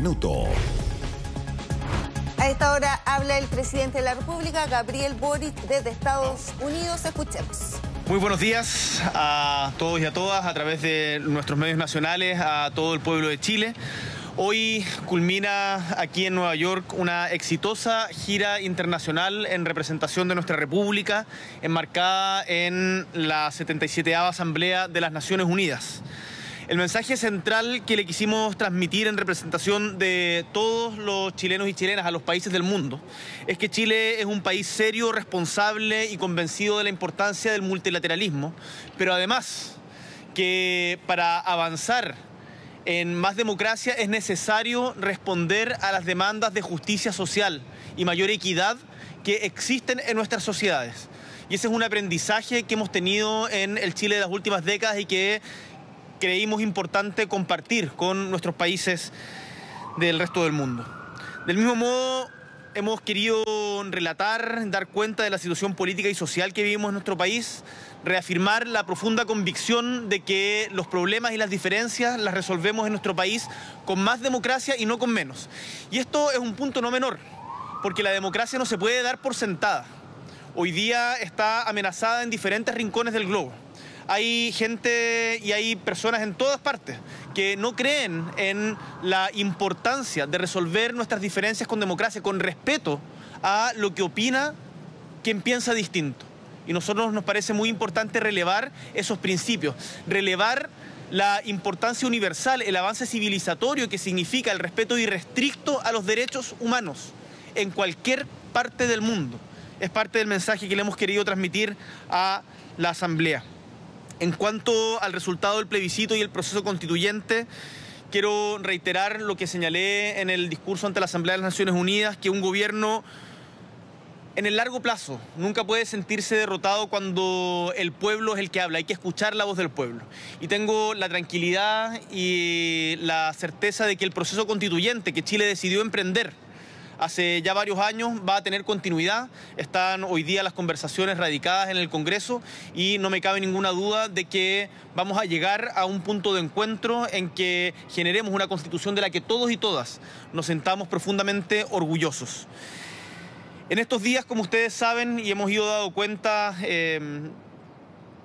minuto. A esta hora habla el presidente de la República, Gabriel Boric, desde Estados Unidos. Escuchemos. Muy buenos días a todos y a todas a través de nuestros medios nacionales, a todo el pueblo de Chile. Hoy culmina aquí en Nueva York una exitosa gira internacional en representación de nuestra República, enmarcada en la 77 Asamblea de las Naciones Unidas. El mensaje central que le quisimos transmitir en representación de todos los chilenos y chilenas a los países del mundo es que Chile es un país serio, responsable y convencido de la importancia del multilateralismo, pero además que para avanzar en más democracia es necesario responder a las demandas de justicia social y mayor equidad que existen en nuestras sociedades. Y ese es un aprendizaje que hemos tenido en el Chile de las últimas décadas y que creímos importante compartir con nuestros países del resto del mundo. Del mismo modo, hemos querido relatar, dar cuenta de la situación política y social que vivimos en nuestro país, reafirmar la profunda convicción de que los problemas y las diferencias las resolvemos en nuestro país con más democracia y no con menos. Y esto es un punto no menor, porque la democracia no se puede dar por sentada. Hoy día está amenazada en diferentes rincones del globo hay gente y hay personas en todas partes que no creen en la importancia de resolver nuestras diferencias con democracia, con respeto a lo que opina quien piensa distinto. Y nosotros nos parece muy importante relevar esos principios, relevar la importancia universal, el avance civilizatorio que significa el respeto irrestricto a los derechos humanos en cualquier parte del mundo. Es parte del mensaje que le hemos querido transmitir a la Asamblea. En cuanto al resultado del plebiscito y el proceso constituyente, quiero reiterar lo que señalé en el discurso ante la Asamblea de las Naciones Unidas, que un gobierno en el largo plazo nunca puede sentirse derrotado cuando el pueblo es el que habla, hay que escuchar la voz del pueblo. Y tengo la tranquilidad y la certeza de que el proceso constituyente que Chile decidió emprender hace ya varios años, va a tener continuidad. Están hoy día las conversaciones radicadas en el Congreso y no me cabe ninguna duda de que vamos a llegar a un punto de encuentro en que generemos una constitución de la que todos y todas nos sentamos profundamente orgullosos. En estos días, como ustedes saben y hemos ido dado cuenta, em,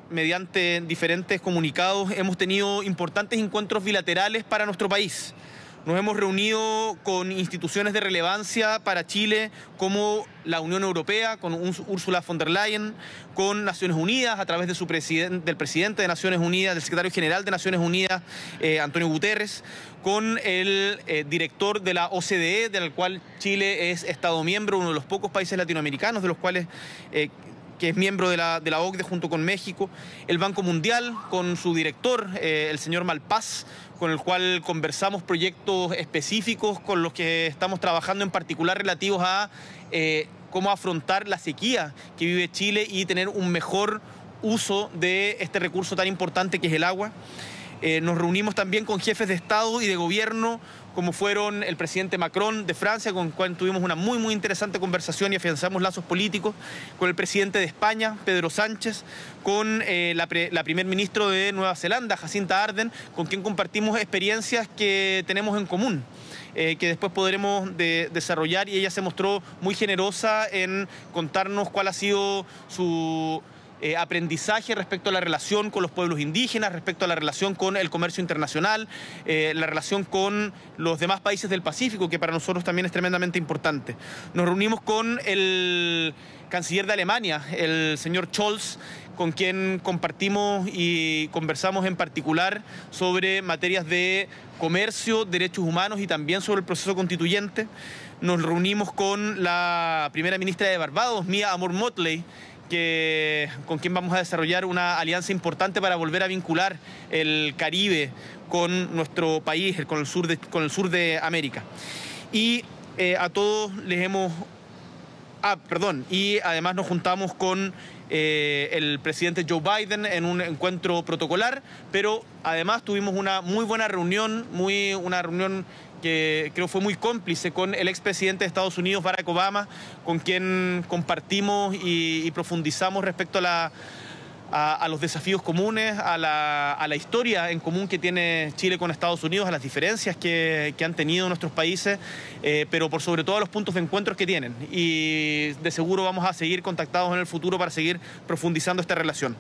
mediante diferentes comunicados, hemos tenido importantes encuentros bilaterales para nuestro país. Nos hemos reunido con instituciones de relevancia para Chile como la Unión Europea, con Ursula von der Leyen, con Naciones Unidas a través del presidente de Naciones Unidas, del secretario general de Naciones Unidas, eh, Antonio Guterres, con el eh, director de la OCDE, del cual Chile es Estado miembro, uno de los pocos países latinoamericanos de los cuales eh, que es miembro de la, de la OCDE junto con México, el Banco Mundial con su director, eh, el señor Malpaz, con el cual conversamos proyectos específicos con los que estamos trabajando en particular relativos a eh, cómo afrontar la sequía que vive Chile y tener un mejor uso de este recurso tan importante que es el agua. Eh, nos reunimos también con jefes de Estado y de Gobierno, como fueron el presidente Macron de Francia, con el cual tuvimos una muy, muy interesante conversación y afianzamos lazos políticos, con el presidente de España, Pedro Sánchez, con eh, la, primer ministro de Nueva Zelanda, Jacinta Arden, con quien compartimos experiencias que tenemos en común. Eh, que después podremos desarrollar y ella se mostró muy generosa en contarnos cuál ha sido su eh, aprendizaje respecto a la relación con los pueblos indígenas, respecto a la relación con el comercio internacional, eh, la relación con los demás países del Pacífico, que para nosotros también es tremendamente importante. Nos reunimos con el canciller de Alemania, el señor Scholz, con quien compartimos y conversamos en particular sobre materias de comercio, derechos humanos y también sobre el proceso constituyente. Nos reunimos con la primera ministra de Barbados, Mia Amor Motley, que, con quien vamos a desarrollar una alianza importante para volver a vincular el Caribe con nuestro país, con el sur de, con el sur de América. Y eh, a todos les hemos... Ah, perdón, y además nos juntamos con eh, el presidente Joe Biden en un encuentro protocolar, pero además tuvimos una muy buena reunión, muy, una reunión que creo fue muy cómplice con el expresidente de Estados Unidos, Barack Obama, con quien compartimos y, profundizamos respecto a los desafíos comunes, a la, historia en común que tiene Chile con Estados Unidos, a las diferencias que, han tenido nuestros países, eh, pero por sobre todo a los puntos de encuentros que tienen. Y de seguro vamos a seguir contactados en el futuro para seguir profundizando esta relación.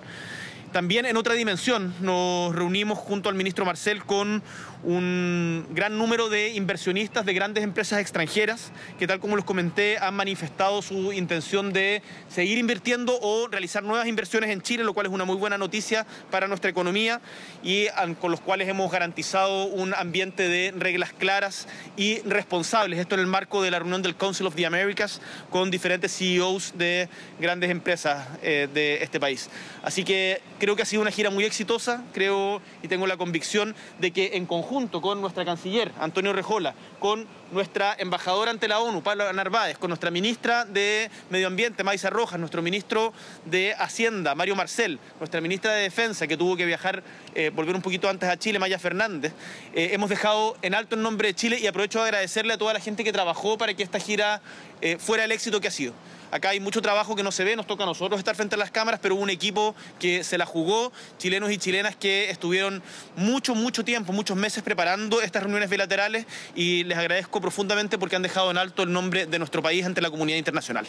También en otra dimensión nos reunimos junto al ministro Marcel con un gran número de inversionistas de grandes empresas extranjeras que tal como les comenté han manifestado su intención de seguir invirtiendo o realizar nuevas inversiones en Chile, lo cual es una muy buena noticia para nuestra economía y con los cuales hemos garantizado un ambiente de reglas claras y responsables. Esto en el marco de la reunión del Council of the Americas con diferentes CEOs de grandes empresas eh, de este país. Así que creo que ha sido una gira muy exitosa, creo y tengo la convicción de que en conjunto con nuestra canciller, Antonio Rejola, con nuestra embajadora ante la ONU, Pablo Narváez, con nuestra ministra de Medio Ambiente, Maisa Rojas, nuestro ministro de Hacienda, Mario Marcel, nuestra ministra de Defensa, que tuvo que viajar, eh, volver un poquito antes a Chile, Maya Fernández, eh, hemos dejado en alto el nombre de Chile y aprovecho de agradecerle a toda la gente que trabajó para que esta gira eh, fuera el éxito que ha sido. Acá hay mucho trabajo que no se ve, nos toca a nosotros estar frente a las cámaras, pero hubo un equipo que se la jugó, chilenos y chilenas que estuvieron mucho, mucho tiempo, muchos meses preparando estas reuniones bilaterales y les agradezco profundamente porque han dejado en alto el nombre de nuestro país ante la comunidad internacional.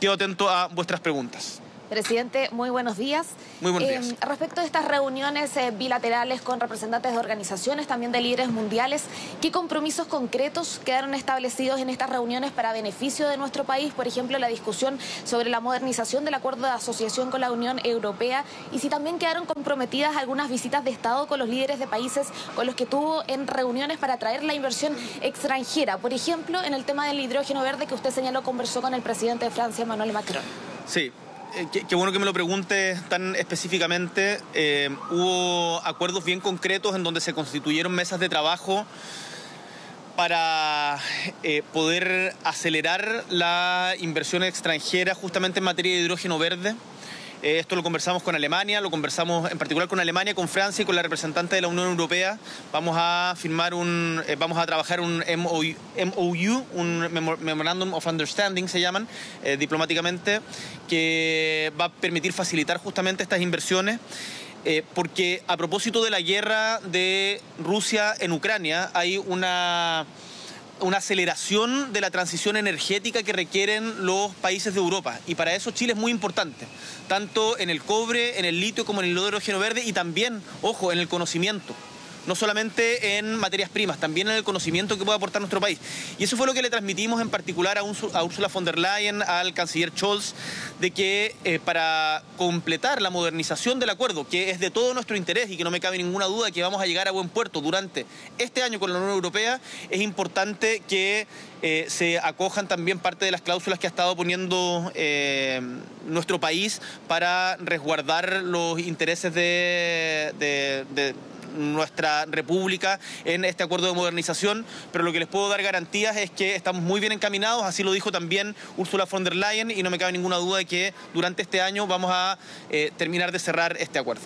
Quedo atento a vuestras preguntas. Presidente, muy buenos días. Muy buenos días. Eh, respecto a estas reuniones eh, bilaterales con representantes de organizaciones, también de líderes mundiales, ¿qué compromisos concretos quedaron establecidos en estas reuniones para beneficio de nuestro país? Por ejemplo, la discusión sobre la modernización del acuerdo de asociación con la Unión Europea y si también quedaron comprometidas algunas visitas de Estado con los líderes de países con los que tuvo en reuniones para atraer la inversión extranjera. Por ejemplo, en el tema del hidrógeno verde que usted señaló, conversó con el presidente de Francia, Emmanuel Macron. Sí, eh, qué, bueno que me lo pregunte tan específicamente. Eh, hubo acuerdos bien concretos en donde se constituyeron mesas de trabajo para eh, poder acelerar la inversión extranjera justamente en materia de hidrógeno verde. Eh, esto lo conversamos con Alemania, lo conversamos en particular con Alemania, con Francia y con la representante de la Unión Europea. Vamos a firmar un, eh, vamos a trabajar un MOU, un Memorandum of Understanding se llaman eh, diplomáticamente, que va a permitir facilitar justamente estas inversiones. porque a propósito de la guerra de Rusia en Ucrania hay una una aceleración de la transición energética que requieren los países de Europa. Y para eso Chile es muy importante, tanto en el cobre, en el litio como en el hidrógeno verde y también, ojo, en el conocimiento no solamente en materias primas, también en el conocimiento que puede aportar nuestro país. Y eso fue lo que le transmitimos en particular a, Ursula von der Leyen, al canciller Scholz, de que eh, para completar la modernización del acuerdo, que es de todo nuestro interés y que no me cabe ninguna duda que vamos a llegar a buen puerto durante este año con la Unión Europea, es importante que eh, se acojan también parte de las cláusulas que ha estado poniendo eh, nuestro país para resguardar los intereses de nuestra república en este acuerdo de modernización, pero lo que les puedo dar garantías es que estamos muy bien encaminados, así lo dijo también Ursula von der Leyen y no me cabe ninguna duda de que durante este año vamos a eh, terminar de cerrar este acuerdo.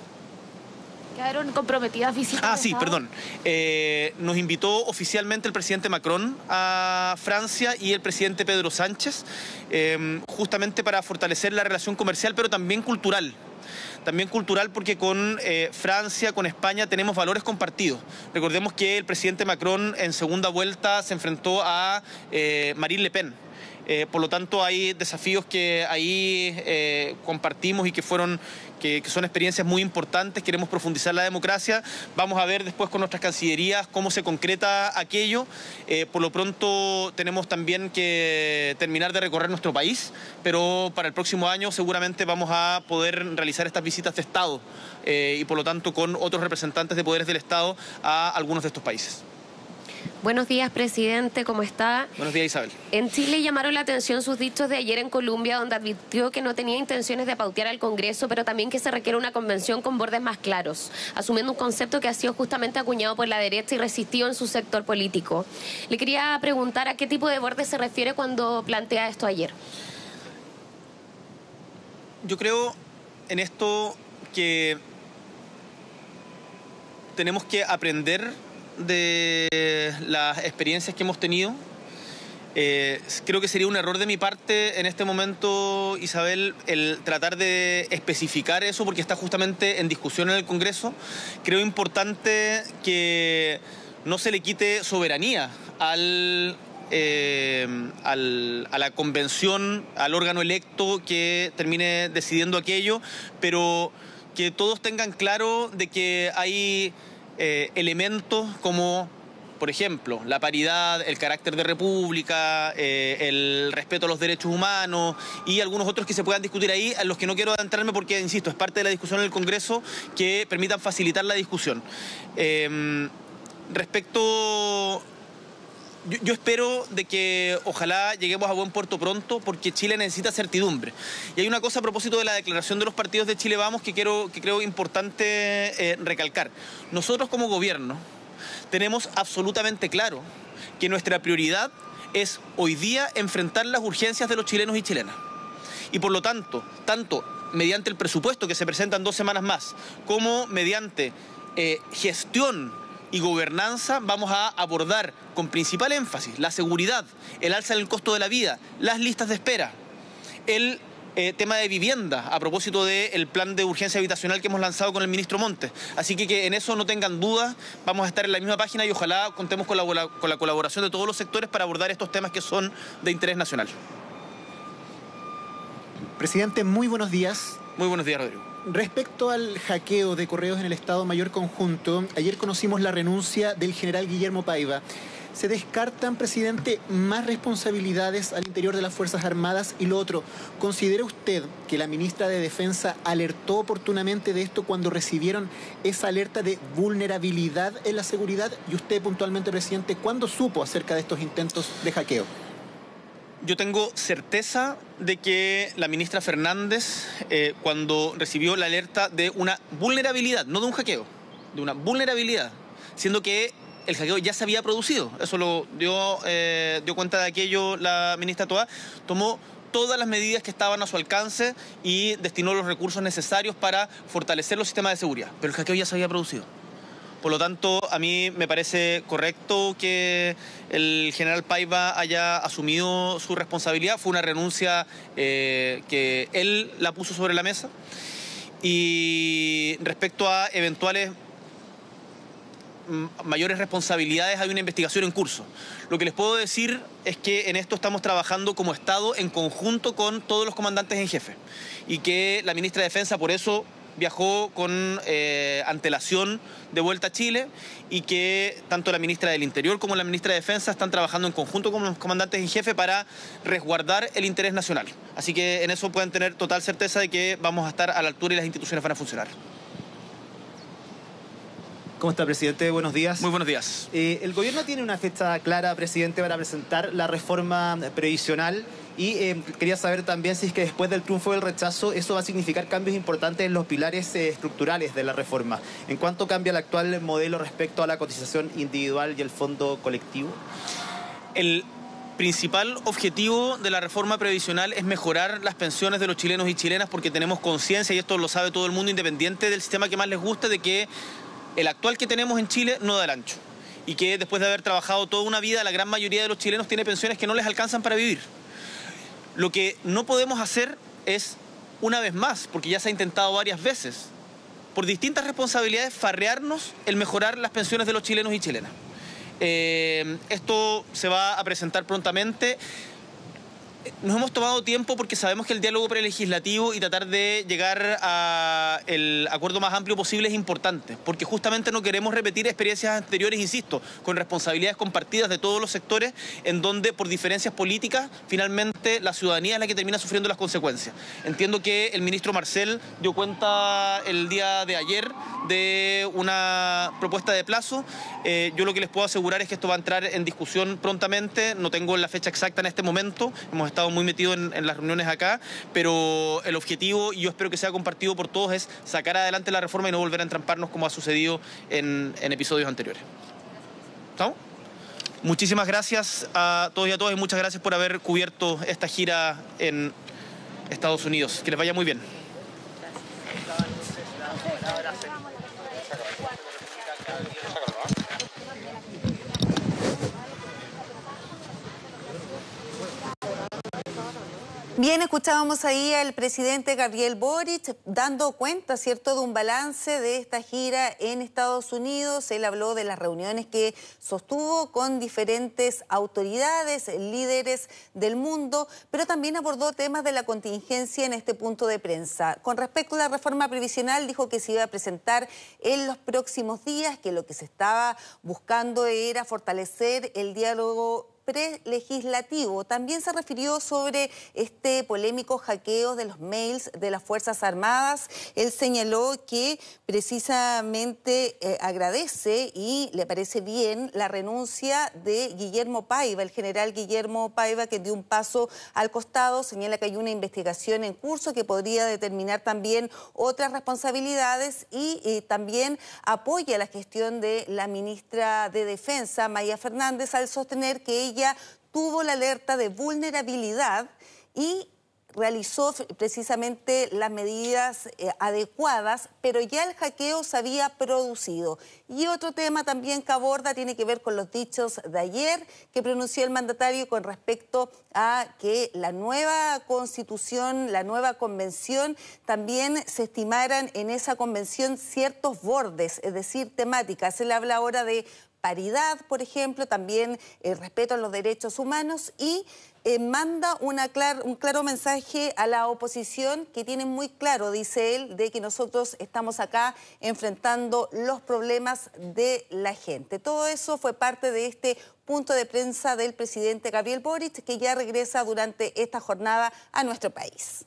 ¿Quedaron comprometidas visitas? Ah, sí, perdón. Eh, nos invitó oficialmente el presidente Macron a Francia y el presidente Pedro Sánchez, eh, justamente para fortalecer la relación comercial, pero también cultural también cultural porque con eh, Francia, con España tenemos valores compartidos. Recordemos que el presidente Macron en segunda vuelta se enfrentó a eh, Marine Le Pen eh, por lo tanto, hay desafíos que ahí eh, compartimos y que fueron que, son experiencias muy importantes. Queremos profundizar la democracia. Vamos a ver después con nuestras cancillerías cómo se concreta aquello. Eh, por lo pronto, tenemos también que terminar de recorrer nuestro país, pero para el próximo año seguramente vamos a poder realizar estas visitas de Estado y por lo tanto con otros representantes de poderes del Estado a algunos de estos países. Buenos días, presidente, ¿cómo está? Buenos días, Isabel. En Chile llamaron la atención sus dichos de ayer en Colombia, donde advirtió que no tenía intenciones de pautear al Congreso, pero también que se requiere una convención con bordes más claros, asumiendo un concepto que ha sido justamente acuñado por la derecha y resistido en su sector político. Le quería preguntar a qué tipo de bordes se refiere cuando plantea esto ayer. Yo creo en esto que tenemos que aprender de las experiencias que hemos tenido Eh, creo que sería un error de mi parte en este momento, Isabel, el tratar de especificar eso porque está justamente en discusión en el Congreso. Creo importante que no se le quite soberanía al eh, al, a la convención, al órgano electo que termine decidiendo aquello, pero que todos tengan claro de que hay eh, elementos como por ejemplo, la paridad, el carácter de república, eh, el respeto a los derechos humanos y algunos otros que se puedan discutir ahí, a los que no quiero adentrarme porque, insisto, es parte de la discusión en el Congreso que permitan facilitar la discusión. respecto yo, espero de que ojalá lleguemos a buen puerto pronto porque Chile necesita certidumbre. Y hay una cosa a propósito de la declaración de los partidos de Chile Vamos que, quiero, que creo importante eh, recalcar. Nosotros como gobierno tenemos absolutamente claro que nuestra prioridad es hoy día enfrentar las urgencias de los chilenos y chilenas. Y por lo tanto, tanto mediante el presupuesto que se presenta en dos semanas más, como mediante eh, gestión y gobernanza vamos a abordar con principal énfasis la seguridad, el alza en el costo de la vida, las listas de espera, el eh, tema de vivienda, a propósito del plan de urgencia habitacional que hemos lanzado con el ministro Montes. Así que que en eso no tengan dudas, vamos a estar en la misma página y ojalá contemos con la, con la colaboración de todos los sectores para abordar estos temas que son de interés nacional. Presidente, muy buenos días. Muy buenos días, Rodrigo. Respecto al hackeo de correos en el Estado Mayor Conjunto, ayer conocimos la renuncia del general Guillermo Paiva. ¿Se descartan, presidente, más responsabilidades al interior de las Fuerzas Armadas? Y lo otro, ¿considera usted que la ministra de Defensa alertó oportunamente de esto cuando recibieron esa alerta de vulnerabilidad en la seguridad? Y usted puntualmente, presidente, ¿cuándo supo acerca de estos intentos de hackeo? Yo tengo certeza de que la ministra Fernández, eh, cuando recibió la alerta de una vulnerabilidad, no de un hackeo, de una vulnerabilidad, siendo que el hackeo ya se había producido, eso lo dio, eh, dio cuenta de aquello la ministra Toa, tomó todas las medidas que estaban a su alcance y destinó los recursos necesarios para fortalecer los sistemas de seguridad, pero el hackeo ya se había producido. Por lo tanto, a mí me parece correcto que el general Paiva haya asumido su responsabilidad. Fue una renuncia eh, que él la puso sobre la mesa. Y respecto a eventuales mayores responsabilidades, hay una investigación en curso. Lo que les puedo decir es que en esto estamos trabajando como Estado en conjunto con todos los comandantes en jefe y que la ministra de Defensa por eso viajó con eh, antelación de vuelta a Chile y que tanto la ministra del Interior como la ministra de Defensa están trabajando en conjunto con los comandantes en jefe para resguardar el interés nacional. Así que en eso pueden tener total certeza de que vamos a estar a la altura y las instituciones van a funcionar. ¿Cómo está, presidente? Buenos días. Muy buenos días. Eh, el gobierno tiene una fecha clara, presidente, para presentar la reforma previsional y eh, quería saber también si es que después del triunfo del rechazo eso va a significar cambios importantes en los pilares eh, estructurales de la reforma. ¿En cuánto cambia el actual modelo respecto a la cotización individual y el fondo colectivo? El principal objetivo de la reforma previsional es mejorar las pensiones de los chilenos y chilenas porque tenemos conciencia, y esto lo sabe todo el mundo, independiente del sistema que más les guste, de que el actual que tenemos en Chile no da el ancho. Y que después de haber trabajado toda una vida, la gran mayoría de los chilenos tiene pensiones que no les alcanzan para vivir. Lo que no podemos hacer es, una vez más, porque ya se ha intentado varias veces, por distintas responsabilidades, farrearnos el mejorar las pensiones de los chilenos y chilenas. Eh, esto se va a presentar prontamente nos hemos tomado tiempo porque sabemos que el diálogo prelegislativo y tratar de llegar al acuerdo más amplio posible es importante, porque justamente no queremos repetir experiencias anteriores, insisto, con responsabilidades compartidas de todos los sectores, en donde por diferencias políticas finalmente la ciudadanía es la que termina sufriendo las consecuencias. Entiendo que el ministro Marcel dio cuenta el día de ayer de una propuesta de plazo. Eh, yo lo que les puedo asegurar es que esto va a entrar en discusión prontamente, no tengo la fecha exacta en este momento, estado muy metidos en, las reuniones acá, pero el objetivo, y yo espero que sea compartido por todos, es sacar adelante la reforma y no volver a entramparnos como ha sucedido en, episodios anteriores. ¿Estamos? Muchísimas gracias a todos y a todas y muchas gracias por haber cubierto esta gira en Estados Unidos. Que les vaya muy bien. Bien, escuchábamos ahí al presidente Gabriel Boric dando cuenta, ¿cierto?, de un balance de esta gira en Estados Unidos. Él habló de las reuniones que sostuvo con diferentes autoridades, líderes del mundo, pero también abordó temas de la contingencia en este punto de prensa. Con respecto a la reforma previsional, dijo que se iba a presentar en los próximos días, que lo que se estaba buscando era fortalecer el diálogo prelegislativo. También se refirió sobre este polémico hackeo de los mails de las Fuerzas Armadas. Él señaló que precisamente eh, agradece y le parece bien la renuncia de Guillermo Paiva, el general Guillermo Paiva, que dio un paso al costado, señala que hay una investigación en curso que podría determinar también otras responsabilidades y también apoya la gestión de la ministra de Defensa, Maya Fernández, al sostener que ella tuvo la alerta de vulnerabilidad y realizó precisamente las medidas eh, adecuadas, pero ya el hackeo se había producido. Y otro tema también que aborda tiene que ver con los dichos de ayer que pronunció el mandatario con respecto a que la nueva constitución, la nueva convención, también se estimaran en esa convención ciertos bordes, es decir, temáticas. Él habla ahora de paridad, por ejemplo, también el eh, respeto a los derechos humanos y eh, manda una un claro mensaje a la oposición que tiene muy claro, dice él, de que nosotros estamos acá enfrentando los problemas de la gente. Todo eso fue parte de este punto de prensa del presidente Gabriel Boric, que ya regresa durante esta jornada a nuestro país.